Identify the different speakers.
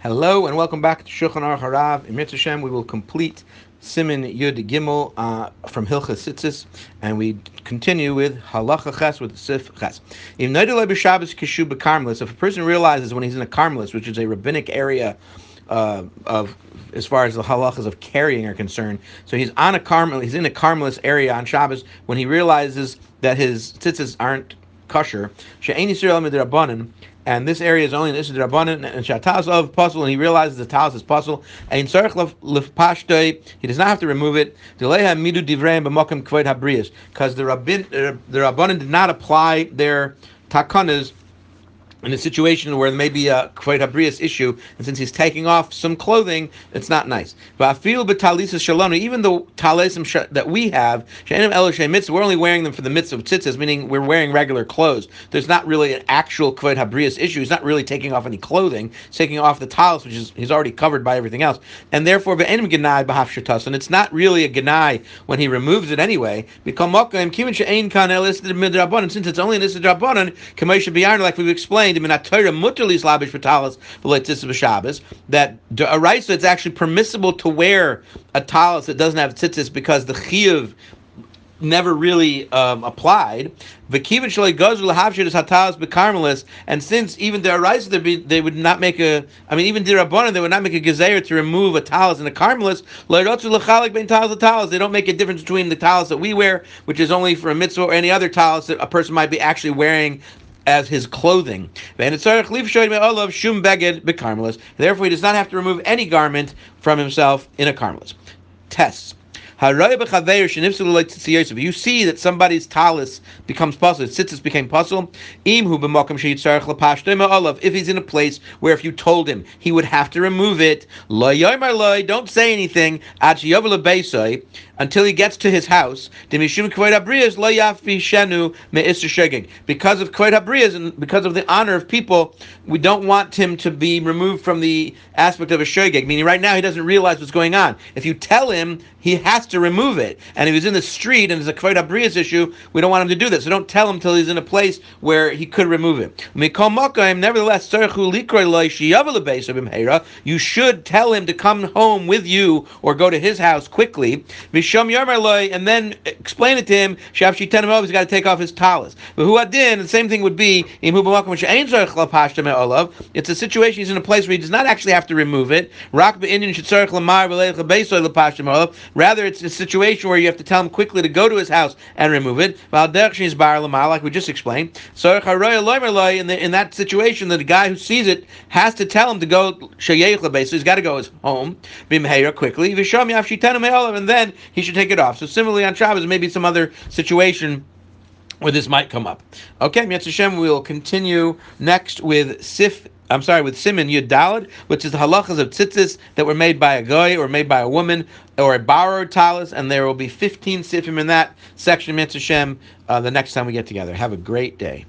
Speaker 1: Hello and welcome back to Shulchan Aruch Harav. In Mitzvah we will complete Siman Yud Gimel uh, from Hilchos Tzitzis, and we continue with Halacha Ches with Sif Ches. If a person realizes when he's in a Carmelis, which is a rabbinic area uh, of as far as the halachas of carrying are concerned. So he's on a Carmel, he's in a Carmelis area on Shabbos when he realizes that his tzitzis aren't kosher. She'eni Rabbanan, and this area is only this is Rabbanan and Shataz of puzzle, and he realizes the talis is puzzle. And lefpashtei, he does not have to remove it. midu habrias, because the rabbin uh, the Rabbanan did not apply their takanas in a situation where there may be uh, a quite habrius issue, and since he's taking off some clothing, it's not nice. Even though talisim that we have, we're only wearing them for the mitzvah of tzitzis, meaning we're wearing regular clothes. There's not really an actual quite habrius issue. He's not really taking off any clothing, he's taking off the talis, which is he's already covered by everything else. And therefore, and it's not really a genai when he removes it anyway. Because since it's only an biyarn, like we've explained explained in Torah that a it's actually permissible to wear a talis that doesn't have tzitzis because the chiyuv never really um, applied. And since even the Araisa, they would not make a, I mean, even Dirabbanan, they would not make a gezer to remove a talis and a carmelis. They don't make a difference between the talis that we wear, which is only for a mitzvah, or any other talis that a person might be actually wearing as his clothing. Therefore, he does not have to remove any garment from himself in a carmelis. Tes. If you see that somebody's talis becomes puzzle, tzitzis became puzzle, if he's in a place where if you told him he would have to remove it, don't say anything until he gets to his house. Because of Kved Habriyas and because of the honor of people, we don't want him to be removed from the aspect of a shogeg, meaning right now he doesn't realize what's going on. If you tell him, he has to remove it. And if he's in the street and there's a Kved Habriyas issue, we don't want him to do that. So don't tell him until he's in a place where he could remove it. Nevertheless, you should tell him to come home with you or go to his house quickly and then explain it to him. He's got to take off his talis. But who adin, the same thing would be It's a situation he's in a place where he does not actually have to remove it. Rather, it's a situation where you have to tell him quickly to go to his house and remove it. Like we just explained. So in, the, in that situation, that the guy who sees it has to tell him to go. So he's got to go his home quickly. And then he should take it off. So similarly on Shabbos, maybe some other situation where this might come up. Okay, Mitzvah Hashem, we'll continue next with Sif. I'm sorry, with Siman Yud which is the halachas of tzitzis that were made by a guy or made by a woman or a borrowed talis, and there will be 15 sifim in that section, Mitzvah Hashem, uh, the next time we get together. Have a great day.